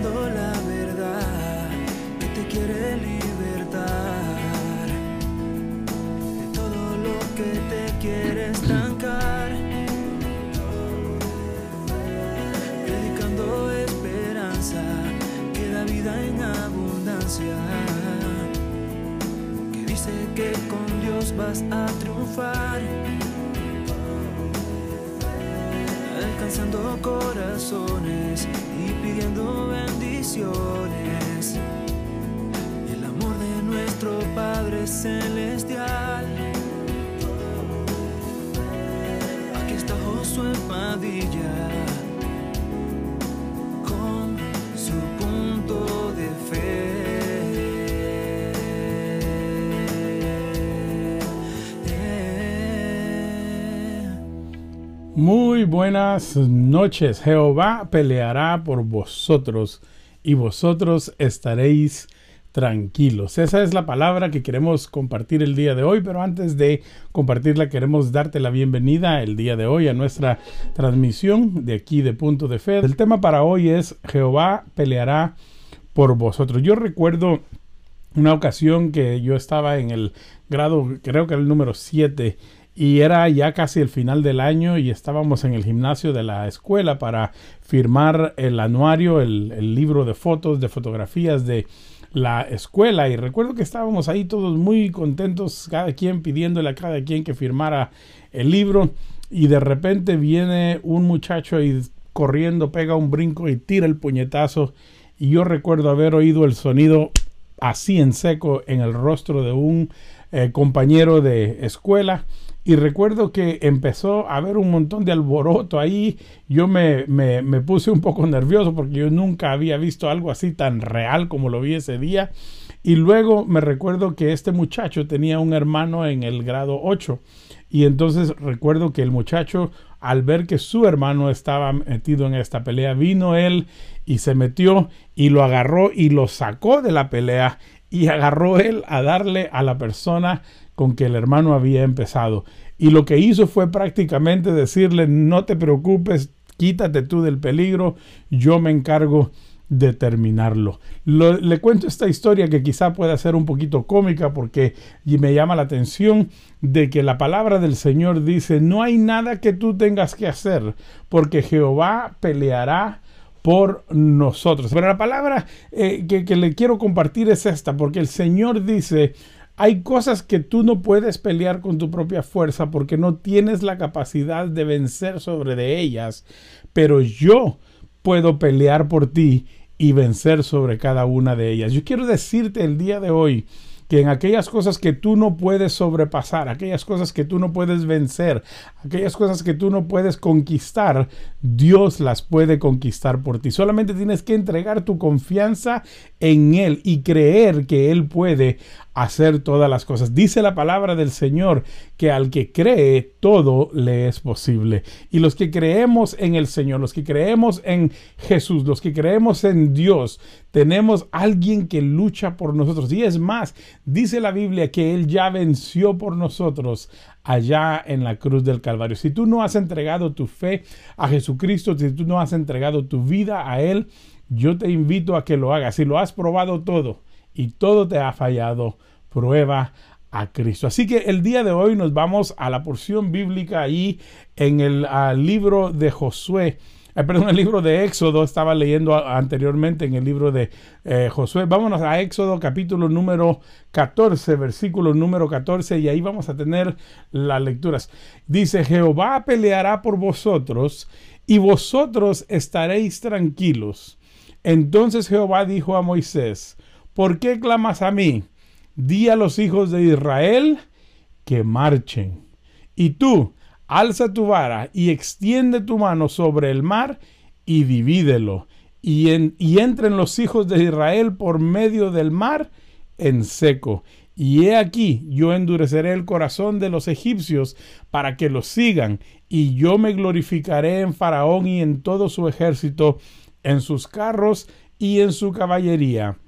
la verdad que te quiere libertar de todo lo que te quiere estancar. Predicando esperanza que da vida en abundancia. Que dice que con Dios vas a triunfar. alcanzando corazones Celestial. Aquí está Josué Padilla con su punto de fe. Muy buenas noches. Jehová peleará por vosotros y vosotros estaréis tranquilos. Esa es la palabra que queremos compartir el día de hoy, pero antes de compartirla queremos darte la bienvenida el día de hoy a nuestra transmisión de aquí de Punto de Fe. El tema para hoy es Jehová peleará por vosotros. Yo recuerdo una ocasión que yo estaba en el grado, creo que era el número 7, y era ya casi el final del año y estábamos en el gimnasio de la escuela para firmar el anuario, el, el, libro de fotos, de fotografías de la escuela. Y recuerdo que estábamos ahí todos muy contentos, cada quien pidiéndole a cada quien que firmara el libro. Y de repente viene un muchacho y corriendo, pega un brinco y tira el puñetazo. Y yo recuerdo haber oído el sonido así en seco en el rostro de un eh, compañero de escuela y recuerdo que empezó a haber un montón de alboroto ahí. Yo me, me, puse un poco nervioso porque yo nunca había visto algo así tan real como lo vi ese día. Y luego me recuerdo que este muchacho tenía un hermano en el grado 8. Y entonces recuerdo que el muchacho, al ver que su hermano estaba metido en esta pelea, vino él y se metió y lo agarró y lo sacó de la pelea y agarró él a darle a la persona con que el hermano había empezado. Y lo que hizo fue prácticamente decirle, no te preocupes, quítate tú del peligro, yo me encargo de terminarlo. Lo, le cuento esta historia que quizá pueda ser un poquito cómica porque me llama la atención de que la palabra del Señor dice, no hay nada que tú tengas que hacer porque Jehová peleará por nosotros. Pero la palabra eh, que le quiero compartir es esta, porque el Señor dice, hay cosas que tú no puedes pelear con tu propia fuerza porque no tienes la capacidad de vencer sobre de ellas, pero yo puedo pelear por ti y vencer sobre cada una de ellas. Yo quiero decirte el día de hoy que en aquellas cosas que tú no puedes sobrepasar, aquellas cosas que tú no puedes vencer, aquellas cosas que tú no puedes conquistar, Dios las puede conquistar por ti. Solamente tienes que entregar tu confianza en Él y creer que Él puede hacer todas las cosas. Dice la palabra del Señor que al que cree todo le es posible. Y los que creemos en el Señor, los que creemos en Jesús, los que creemos en Dios, tenemos alguien que lucha por nosotros. Y es más, dice la Biblia que Él ya venció por nosotros allá en la cruz del Calvario. Si tú no has entregado tu fe a Jesucristo, si tú no has entregado tu vida a Él, yo te invito a que lo hagas. Si lo has probado todo, y todo te ha fallado, prueba a Cristo. Así que el día de hoy nos vamos a la porción bíblica ahí en el libro de Josué. Eh, perdón, el libro de Éxodo, estaba leyendo anteriormente en el libro de eh, Josué. Vámonos a Éxodo capítulo número 14, versículo número 14, y ahí vamos a tener las lecturas. Dice, Jehová peleará por vosotros, y vosotros estaréis tranquilos. Entonces Jehová dijo a Moisés, ¿Por qué clamas a mí? Di a los hijos de Israel que marchen. Y tú, alza tu vara y extiende tu mano sobre el mar y divídelo. Y, en, y entren los hijos de Israel por medio del mar en seco. Y he aquí, yo endureceré el corazón de los egipcios para que los sigan, y yo me glorificaré en Faraón y en todo su ejército, en sus carros y en su caballería.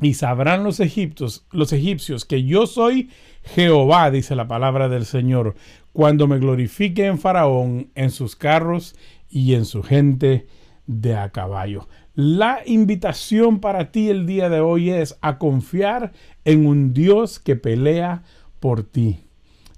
Y sabrán los egipcios, los egipcios que yo soy Jehová, dice la palabra del Señor, cuando me glorifique en Faraón, en sus carros y en su gente de a caballo. La invitación para ti el día de hoy es a confiar en un Dios que pelea por ti.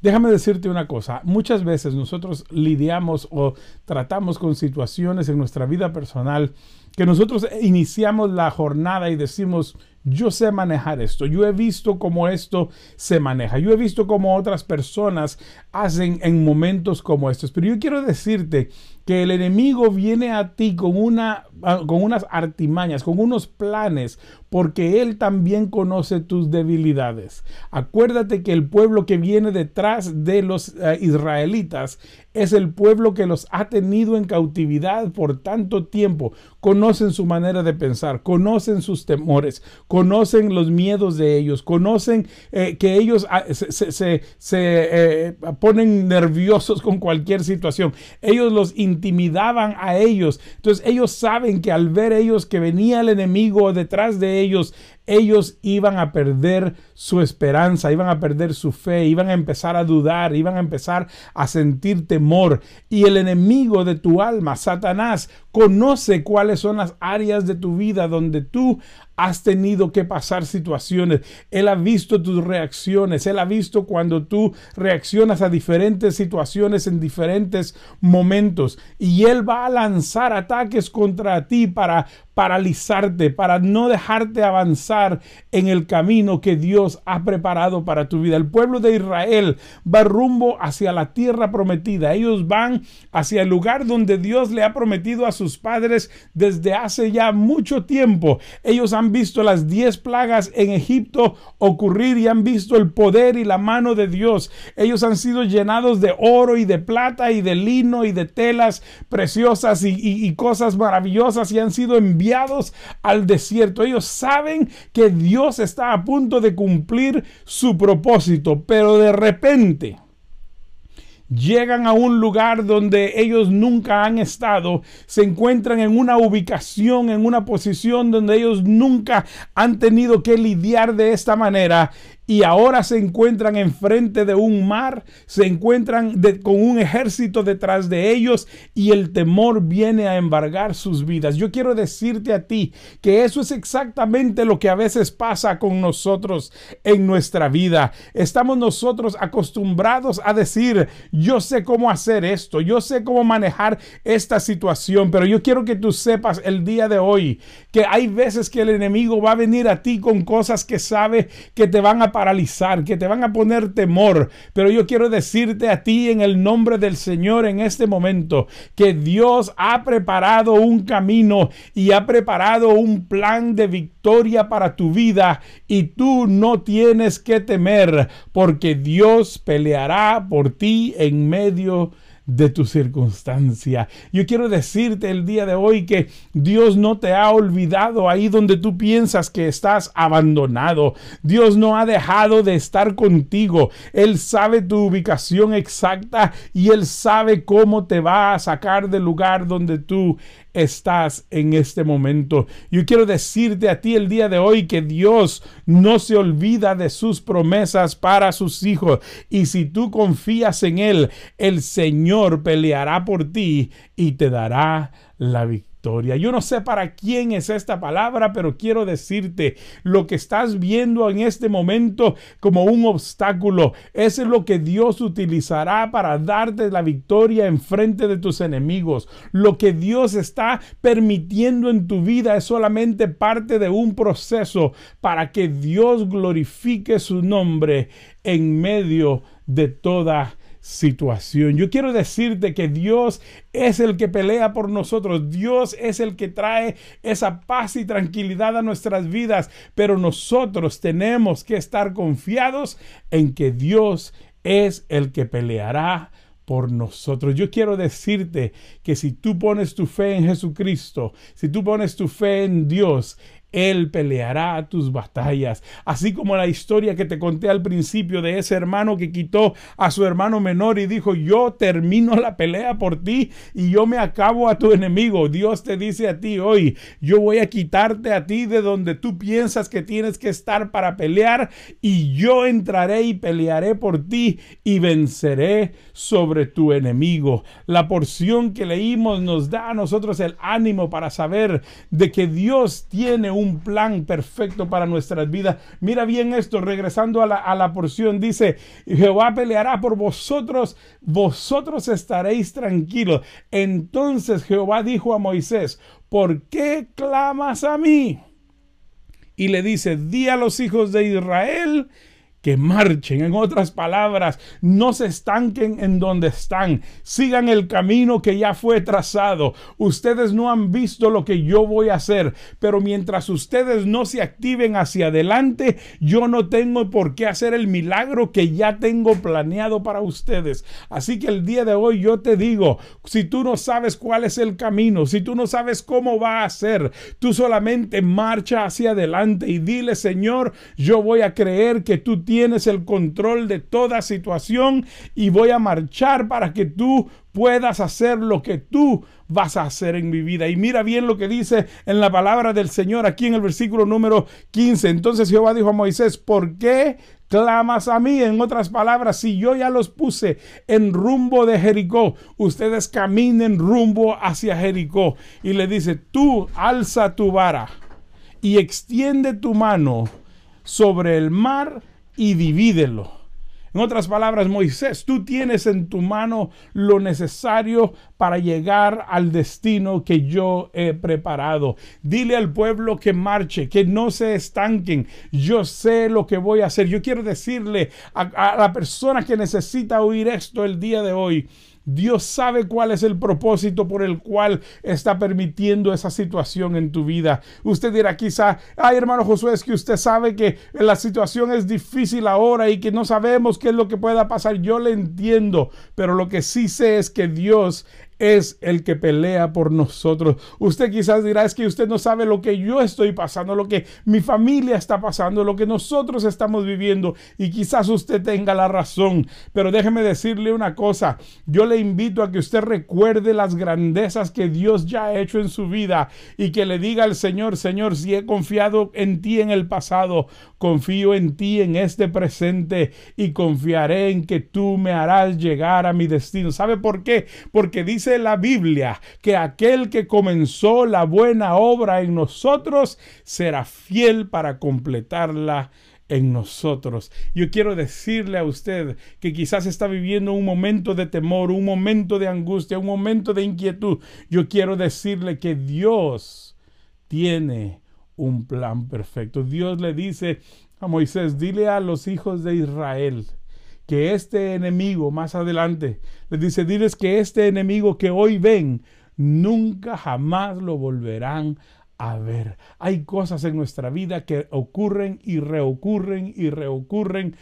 Déjame decirte una cosa, muchas veces nosotros lidiamos o tratamos con situaciones en nuestra vida personal que nosotros iniciamos la jornada y decimos, yo sé manejar esto, yo he visto cómo esto se maneja, yo he visto cómo otras personas hacen en momentos como estos, pero yo quiero decirte que el enemigo viene a ti con, una, ah, con unas artimañas, con unos planes, porque él también conoce tus debilidades. Acuérdate que el pueblo que viene detrás de los eh, israelitas es el pueblo que los ha tenido en cautividad por tanto tiempo. Conocen su manera de pensar, conocen sus temores, conocen los miedos de ellos, conocen eh, que ellos ah, se, eh, ponen nerviosos con cualquier situación. Ellos los intimidaban a ellos. Entonces ellos saben que al ver ellos que venía el enemigo detrás de ellos, ellos iban a perder su esperanza, iban a perder su fe, iban a empezar a dudar, iban a empezar a sentir temor. Y el enemigo de tu alma, Satanás, conoce cuáles son las áreas de tu vida donde tú has tenido que pasar situaciones. Él ha visto tus reacciones. Él ha visto cuando tú reaccionas a diferentes situaciones en diferentes momentos. Y Él va a lanzar ataques contra ti para paralizarte, para no dejarte avanzar en el camino que Dios ha preparado para tu vida. El pueblo de Israel va rumbo hacia la tierra prometida. Ellos van hacia el lugar donde Dios le ha prometido a sus padres desde hace ya mucho tiempo. Ellos han visto las diez plagas en Egipto ocurrir y han visto el poder y la mano de Dios. Ellos han sido llenados de oro y de plata y de lino y de telas preciosas y, y cosas maravillosas y han sido enviados al desierto. Ellos saben que Dios está a punto de cumplir su propósito, pero de repente llegan a un lugar donde ellos nunca han estado, se encuentran en una ubicación, en una posición donde ellos nunca han tenido que lidiar de esta manera y ahora se encuentran enfrente de un mar, se encuentran con un ejército detrás de ellos y el temor viene a embargar sus vidas. Yo quiero decirte a ti que eso es exactamente lo que a veces pasa con nosotros en nuestra vida. Estamos nosotros acostumbrados a decir, yo sé cómo hacer esto, yo sé cómo manejar esta situación, pero yo quiero que tú sepas el día de hoy que hay veces que el enemigo va a venir a ti con cosas que sabe que te van a paralizar, que te van a poner temor. Pero yo quiero decirte a ti en el nombre del Señor en este momento que Dios ha preparado un camino y ha preparado un plan de victoria para tu vida y tú no tienes que temer porque Dios peleará por ti en medio de de tu circunstancia. Yo quiero decirte el día de hoy que Dios no te ha olvidado ahí donde tú piensas que estás abandonado. Dios no ha dejado de estar contigo. Él sabe tu ubicación exacta y Él sabe cómo te va a sacar del lugar donde tú estás en este momento. Yo quiero decirte a ti el día de hoy que Dios no se olvida de sus promesas para sus hijos. Y si tú confías en Él, el Señor peleará por ti y te dará la victoria. Yo no sé para quién es esta palabra, pero quiero decirte, lo que estás viendo en este momento como un obstáculo, es lo que Dios utilizará para darte la victoria en frente de tus enemigos. Lo que Dios está permitiendo en tu vida es solamente parte de un proceso para que Dios glorifique su nombre en medio de toda situación. Yo quiero decirte que Dios es el que pelea por nosotros. Dios es el que trae esa paz y tranquilidad a nuestras vidas. Pero nosotros tenemos que estar confiados en que Dios es el que peleará por nosotros. Yo quiero decirte que si tú pones tu fe en Jesucristo, si tú pones tu fe en Dios, Él peleará tus batallas. Así como la historia que te conté al principio de ese hermano que quitó a su hermano menor y dijo, yo termino la pelea por ti y yo me acabo a tu enemigo. Dios te dice a ti hoy, yo voy a quitarte a ti de donde tú piensas que tienes que estar para pelear y yo entraré y pelearé por ti y venceré sobre tu enemigo. La porción que leímos nos da a nosotros el ánimo para saber de que Dios tiene un plan perfecto para nuestras vidas. Mira bien esto, regresando a la, a la porción, dice, Jehová peleará por vosotros, vosotros estaréis tranquilos. Entonces Jehová dijo a Moisés, ¿por qué clamas a mí? Y le dice, di a los hijos de Israel que marchen. En otras palabras, no se estanquen en donde están. Sigan el camino que ya fue trazado. Ustedes no han visto lo que yo voy a hacer, pero mientras ustedes no se activen hacia adelante, yo no tengo por qué hacer el milagro que ya tengo planeado para ustedes. Así que el día de hoy yo te digo, si tú no sabes cuál es el camino, si tú no sabes cómo va a ser, tú solamente marcha hacia adelante y dile, Señor, yo voy a creer que tú tienes tienes el control de toda situación y voy a marchar para que tú puedas hacer lo que tú vas a hacer en mi vida. Y mira bien lo que dice en la palabra del Señor aquí en el versículo número 15. Entonces Jehová dijo a Moisés, ¿por qué clamas a mí? En otras palabras, si yo ya los puse en rumbo de Jericó, ustedes caminen rumbo hacia Jericó. Y le dice, tú alza tu vara y extiende tu mano sobre el mar y divídelo. En otras palabras, Moisés, tú tienes en tu mano lo necesario para llegar al destino que yo he preparado. Dile al pueblo que marche, que no se estanquen. Yo sé lo que voy a hacer. Yo quiero decirle a, a la persona que necesita oír esto el día de hoy, Dios sabe cuál es el propósito por el cual está permitiendo esa situación en tu vida. Usted dirá quizá, ay hermano Josué, es que usted sabe que la situación es difícil ahora y que no sabemos qué es lo que pueda pasar. Yo le entiendo, pero lo que sí sé es que Dios es el que pelea por nosotros. Usted quizás dirá, es que usted no sabe lo que yo estoy pasando, lo que mi familia está pasando, lo que nosotros estamos viviendo y quizás usted tenga la razón. Pero déjeme decirle una cosa, yo le invito a que usted recuerde las grandezas que Dios ya ha hecho en su vida y que le diga al Señor, Señor, si he confiado en ti en el pasado, confío en ti en este presente y confiaré en que tú me harás llegar a mi destino. ¿Sabe por qué? Porque dice la Biblia que aquel que comenzó la buena obra en nosotros será fiel para completarla en nosotros. Yo quiero decirle a usted que quizás está viviendo un momento de temor, un momento de angustia, un momento de inquietud. Yo quiero decirle que Dios tiene un plan perfecto. Dios le dice a Moisés, dile a los hijos de Israel, que este enemigo más adelante les dice, diles que este enemigo que hoy ven, nunca jamás lo volverán a ver. Hay cosas en nuestra vida que ocurren y reocurren y reocurren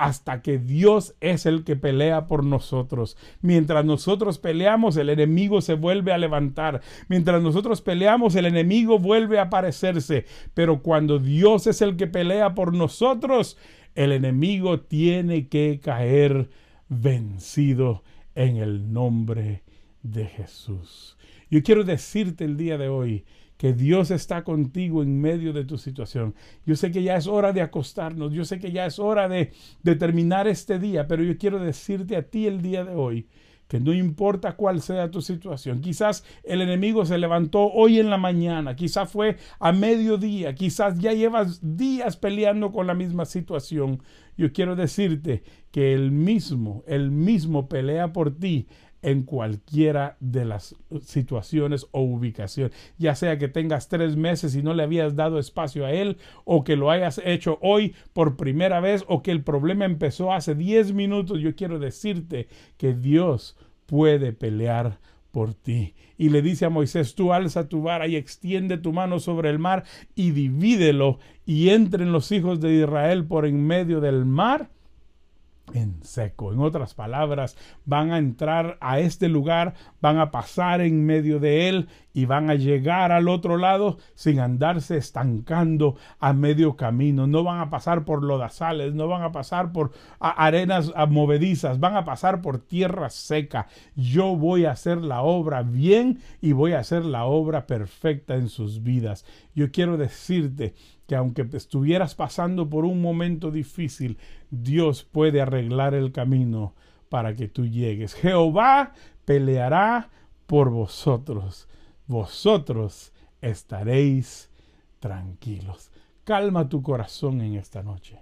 hasta que Dios es el que pelea por nosotros. Mientras nosotros peleamos, el enemigo se vuelve a levantar. Mientras nosotros peleamos, el enemigo vuelve a aparecerse. Pero cuando Dios es el que pelea por nosotros, el enemigo tiene que caer vencido en el nombre de Jesús. Yo quiero decirte el día de hoy que Dios está contigo en medio de tu situación. Yo sé que ya es hora de acostarnos, yo sé que ya es hora de, terminar este día, pero yo quiero decirte a ti el día de hoy que no importa cuál sea tu situación, quizás el enemigo se levantó hoy en la mañana, quizás fue a mediodía, quizás ya llevas días peleando con la misma situación. Yo quiero decirte que el mismo, el mismo pelea por ti en cualquiera de las situaciones o ubicaciones, ya sea que tengas tres meses y no le habías dado espacio a él, o que lo hayas hecho hoy por primera vez, o que el problema empezó hace diez minutos, yo quiero decirte que Dios puede pelear por ti. Y le dice a Moisés, tú alza tu vara y extiende tu mano sobre el mar y divídelo y entren los hijos de Israel por en medio del mar en seco. En otras palabras, van a entrar a este lugar, van a pasar en medio de él y van a llegar al otro lado sin andarse estancando a medio camino. No van a pasar por lodazales, no van a pasar por arenas movedizas, van a pasar por tierra seca. Yo voy a hacer la obra bien y voy a hacer la obra perfecta en sus vidas. Yo quiero decirte que aunque estuvieras pasando por un momento difícil, Dios puede arreglar el camino para que tú llegues. Jehová peleará por vosotros. Vosotros estaréis tranquilos. Calma tu corazón en esta noche.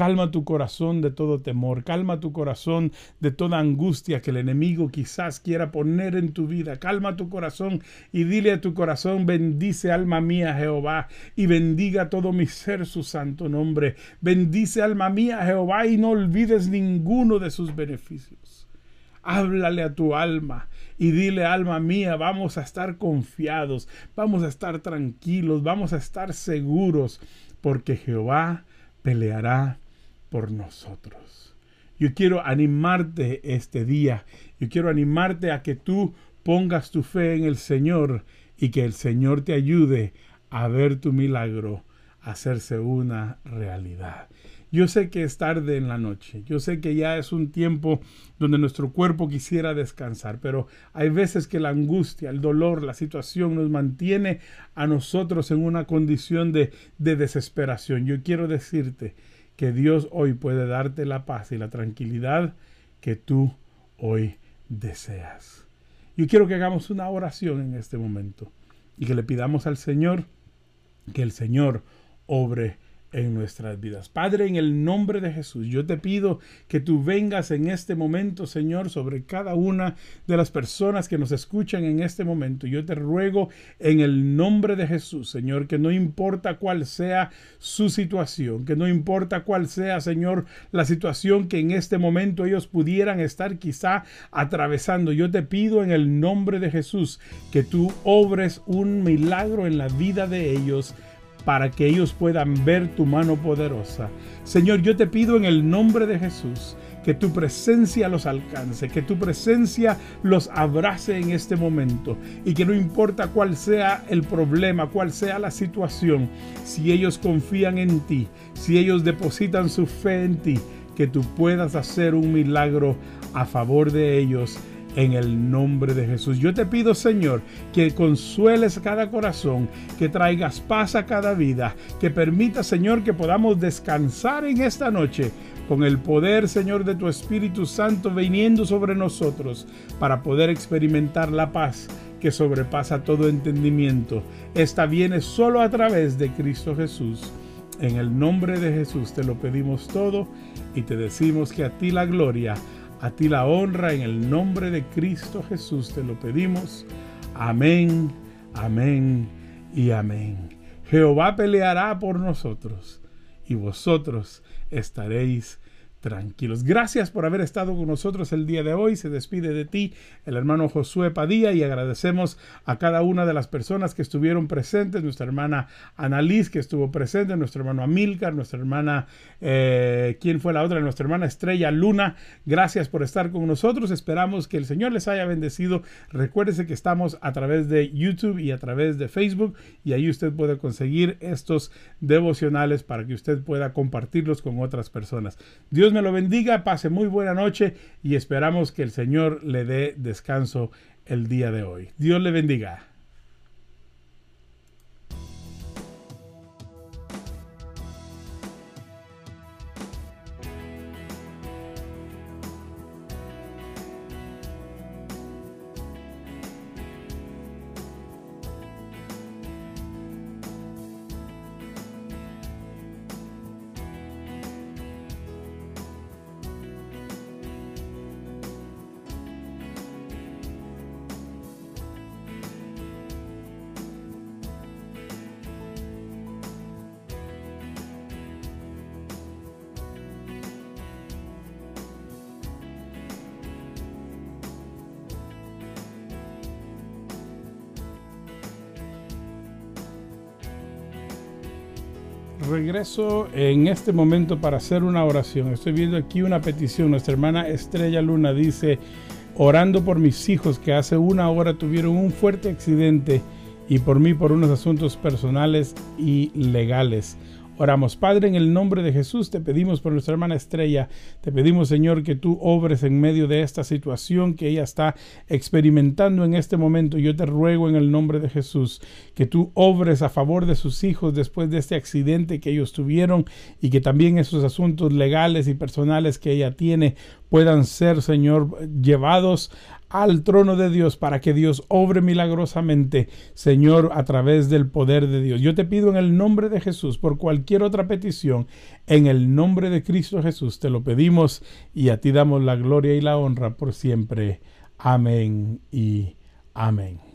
Calma tu corazón de todo temor, calma tu corazón de toda angustia que el enemigo quizás quiera poner en tu vida. Calma tu corazón y dile a tu corazón, bendice alma mía Jehová y bendiga todo mi ser su santo nombre. Bendice alma mía Jehová y no olvides ninguno de sus beneficios. Háblale a tu alma y dile, alma mía, vamos a estar confiados, vamos a estar tranquilos, vamos a estar seguros, porque Jehová peleará por nosotros. Yo quiero animarte este día. Yo quiero animarte a que tú pongas tu fe en el Señor y que el Señor te ayude a ver tu milagro hacerse una realidad. Yo sé que es tarde en la noche, yo sé que ya es un tiempo donde nuestro cuerpo quisiera descansar, pero hay veces que la angustia, el dolor, la situación nos mantiene a nosotros en una condición de, de desesperación. Yo quiero decirte que Dios hoy puede darte la paz y la tranquilidad que tú hoy deseas. Yo quiero que hagamos una oración en este momento y que le pidamos al Señor que el Señor obre en nuestras vidas. Padre, en el nombre de Jesús, yo te pido que tú vengas en este momento, Señor, sobre cada una de las personas que nos escuchan en este momento. Yo te ruego en el nombre de Jesús, Señor, que no importa cuál sea su situación, que no importa cuál sea, Señor, la situación que en este momento ellos pudieran estar quizá atravesando. Yo te pido en el nombre de Jesús que tú obres un milagro en la vida de ellos para que ellos puedan ver tu mano poderosa. Señor, yo te pido en el nombre de Jesús que tu presencia los alcance, que tu presencia los abrace en este momento y que no importa cuál sea el problema, cuál sea la situación, si ellos confían en ti, si ellos depositan su fe en ti, que tú puedas hacer un milagro a favor de ellos en el nombre de Jesús. Yo te pido, Señor, que consueles cada corazón, que traigas paz a cada vida, que permita, Señor, que podamos descansar en esta noche con el poder, Señor, de tu Espíritu Santo viniendo sobre nosotros para poder experimentar la paz que sobrepasa todo entendimiento. Esta viene solo a través de Cristo Jesús. En el nombre de Jesús te lo pedimos todo y te decimos que a ti la gloria a ti la honra en el nombre de Cristo Jesús te lo pedimos. Amén, amén y amén. Jehová peleará por nosotros y vosotros estaréis tranquilos. Gracias por haber estado con nosotros el día de hoy. Se despide de ti el hermano Josué Padilla y agradecemos a cada una de las personas que estuvieron presentes, nuestra hermana Annalise que estuvo presente, nuestro hermano Amilcar, nuestra hermana, eh, ¿quién fue la otra? Nuestra hermana Estrella Luna. Gracias por estar con nosotros. Esperamos que el Señor les haya bendecido. Recuérdese que estamos a través de YouTube y a través de Facebook y ahí usted puede conseguir estos devocionales para que usted pueda compartirlos con otras personas. Me lo bendiga, pase muy buena noche y esperamos que el Señor le dé descanso el día de hoy. Dios le bendiga. Regreso en este momento para hacer una oración. Estoy viendo aquí una petición. Nuestra hermana Estrella Luna dice, orando por mis hijos que hace una hora tuvieron un fuerte accidente y por mí por unos asuntos personales y legales. Oramos, Padre, en el nombre de Jesús, te pedimos por nuestra hermana Estrella, te pedimos, Señor, que tú obres en medio de esta situación que ella está experimentando en este momento. Yo te ruego en el nombre de Jesús que tú obres a favor de sus hijos después de este accidente que ellos tuvieron y que también esos asuntos legales y personales que ella tiene puedan ser, Señor, llevados al trono de Dios para que Dios obre milagrosamente, Señor, a través del poder de Dios. Yo te pido en el nombre de Jesús, por cualquier otra petición, en el nombre de Cristo Jesús, te lo pedimos y a ti damos la gloria y la honra por siempre. Amén y amén.